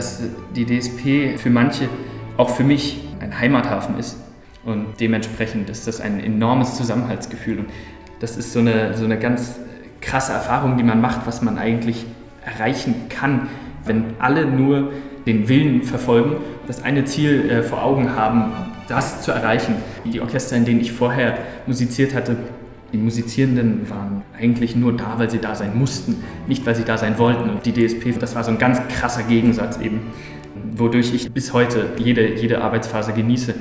dass die DSP für manche, auch für mich, ein Heimathafen ist. Und dementsprechend ist das ein enormes Zusammenhaltsgefühl. Und das ist so eine, so eine ganz krasse Erfahrung, die man macht, was man eigentlich erreichen kann, wenn alle nur den Willen verfolgen, das eine Ziel äh, vor Augen haben, das zu erreichen. Die Orchester, in denen ich vorher musiziert hatte, die Musizierenden waren eigentlich nur da, weil sie da sein mussten, nicht weil sie da sein wollten. Und die DSP, das war so ein ganz krasser Gegensatz eben, wodurch ich bis heute jede, jede Arbeitsphase genieße.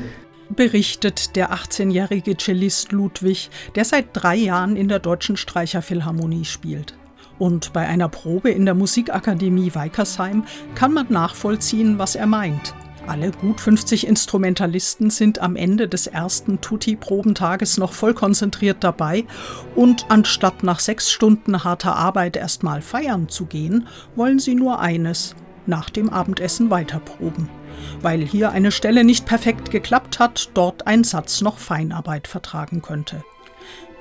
Berichtet der 18-jährige Cellist Ludwig, der seit drei Jahren in der Deutschen Streicherphilharmonie spielt. Und bei einer Probe in der Musikakademie Weikersheim kann man nachvollziehen, was er meint. Alle gut 50 Instrumentalisten sind am Ende des ersten Tutti-Probentages noch voll konzentriert dabei und anstatt nach sechs Stunden harter Arbeit erstmal feiern zu gehen, wollen sie nur eines, nach dem Abendessen weiterproben. Weil hier eine Stelle nicht perfekt geklappt hat, dort ein Satz noch Feinarbeit vertragen könnte.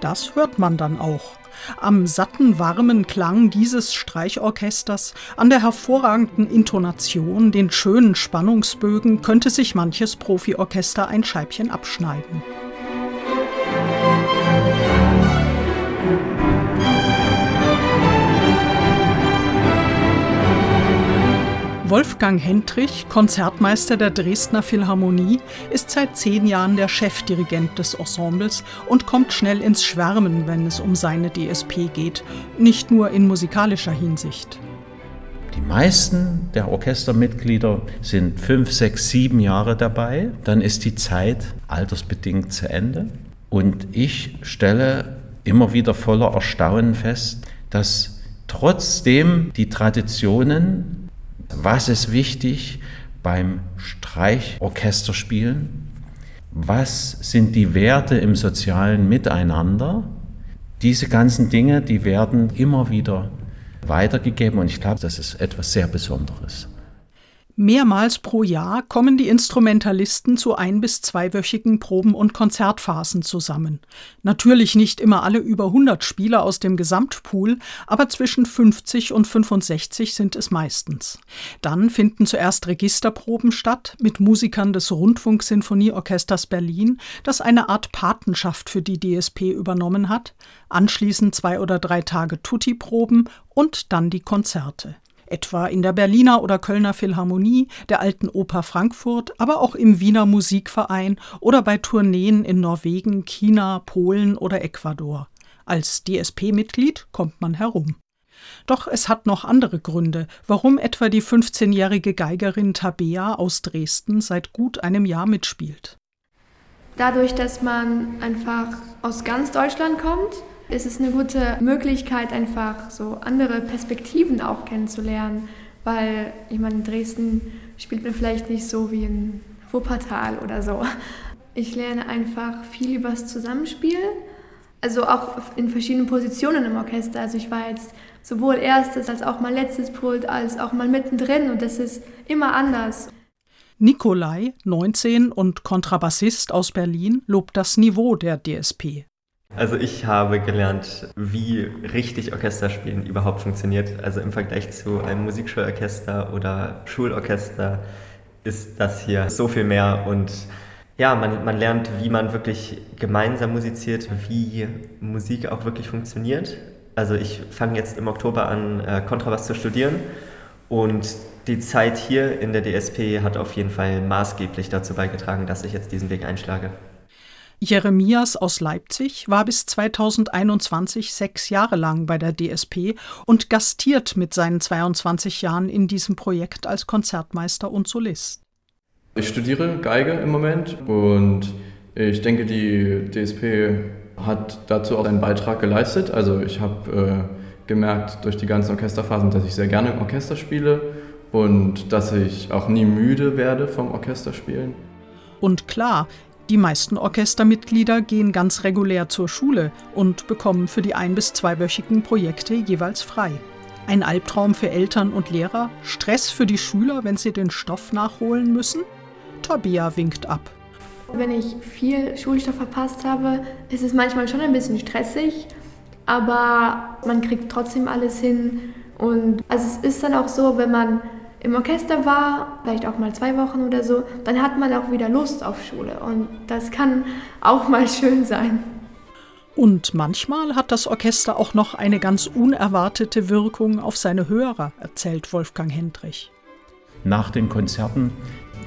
Das hört man dann auch. Am satten, warmen Klang dieses Streichorchesters, an der hervorragenden Intonation, den schönen Spannungsbögen könnte sich manches Profiorchester ein Scheibchen abschneiden. Wolfgang Hendrich, Konzertmeister der Dresdner Philharmonie, ist seit zehn Jahren der Chefdirigent des Ensembles und kommt schnell ins Schwärmen, wenn es um seine DSP geht, nicht nur in musikalischer Hinsicht. Die meisten der Orchestermitglieder sind fünf, sechs, sieben Jahre dabei. Dann ist die Zeit altersbedingt zu Ende. Und ich stelle immer wieder voller Erstaunen fest, dass trotzdem die Traditionen was ist wichtig beim Streichorchesterspielen? Was sind die Werte im sozialen Miteinander? Diese ganzen Dinge, die werden immer wieder weitergegeben und ich glaube, das ist etwas sehr Besonderes. Mehrmals pro Jahr kommen die Instrumentalisten zu ein- bis zweiwöchigen Proben- und Konzertphasen zusammen. Natürlich nicht immer alle über 100 Spieler aus dem Gesamtpool, aber zwischen 50 und 65 sind es meistens. Dann finden zuerst Registerproben statt mit Musikern des Rundfunksinfonieorchesters Berlin, das eine Art Patenschaft für die DSP übernommen hat, anschließend zwei oder drei Tage Tutti-Proben und dann die Konzerte etwa in der Berliner oder Kölner Philharmonie, der Alten Oper Frankfurt, aber auch im Wiener Musikverein oder bei Tourneen in Norwegen, China, Polen oder Ecuador. Als DSP-Mitglied kommt man herum. Doch es hat noch andere Gründe, warum etwa die 15-jährige Geigerin Tabea aus Dresden seit gut einem Jahr mitspielt. Dadurch, dass man einfach aus ganz Deutschland kommt, ist es eine gute Möglichkeit, einfach so andere Perspektiven auch kennenzulernen, weil ich meine, in Dresden spielt man vielleicht nicht so wie in Wuppertal oder so. Ich lerne einfach viel über das Zusammenspiel, also auch in verschiedenen Positionen im Orchester. Also ich war jetzt sowohl erstes als auch mal letztes Pult, als auch mal mittendrin und das ist immer anders. Nikolai, 19 und Kontrabassist aus Berlin, lobt das Niveau der DSP. Also ich habe gelernt, wie richtig Orchesterspielen überhaupt funktioniert. Also im Vergleich zu einem Musikschulorchester oder Schulorchester ist das hier so viel mehr und ja, man, man lernt, wie man wirklich gemeinsam musiziert, wie Musik auch wirklich funktioniert. Also ich fange jetzt im Oktober an, äh, Kontrabass zu studieren und die Zeit hier in der DSP hat auf jeden Fall maßgeblich dazu beigetragen, dass ich jetzt diesen Weg einschlage. Jeremias aus Leipzig war bis 2021 sechs Jahre lang bei der DSP und gastiert mit seinen 22 Jahren in diesem Projekt als Konzertmeister und Solist. Ich studiere Geige im Moment und ich denke, die DSP hat dazu auch einen Beitrag geleistet. Also ich habe äh, gemerkt durch die ganzen Orchesterphasen, dass ich sehr gerne Orchester spiele und dass ich auch nie müde werde vom Orchesterspielen. Und klar, die meisten Orchestermitglieder gehen ganz regulär zur Schule und bekommen für die ein- bis zweiwöchigen Projekte jeweils frei. Ein Albtraum für Eltern und Lehrer, Stress für die Schüler, wenn sie den Stoff nachholen müssen? Tabea winkt ab. Wenn ich viel Schulstoff verpasst habe, ist es manchmal schon ein bisschen stressig, aber man kriegt trotzdem alles hin. Und also es ist dann auch so, wenn man im Orchester war, vielleicht auch mal zwei Wochen oder so, dann hat man auch wieder Lust auf Schule und das kann auch mal schön sein. Und manchmal hat das Orchester auch noch eine ganz unerwartete Wirkung auf seine Hörer, erzählt Wolfgang Hendrich. Nach den Konzerten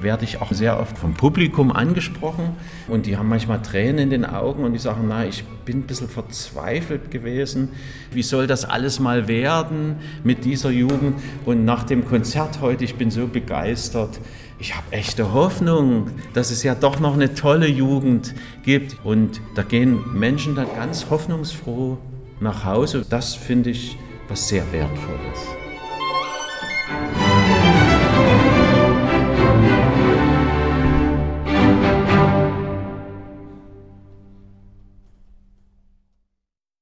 werde ich auch sehr oft vom Publikum angesprochen und die haben manchmal Tränen in den Augen und die sagen, na, ich bin ein bisschen verzweifelt gewesen. Wie soll das alles mal werden mit dieser Jugend? Und nach dem Konzert heute, ich bin so begeistert. Ich habe echte Hoffnung, dass es ja doch noch eine tolle Jugend gibt. Und da gehen Menschen dann ganz hoffnungsfroh nach Hause. Das finde ich was sehr Wertvolles.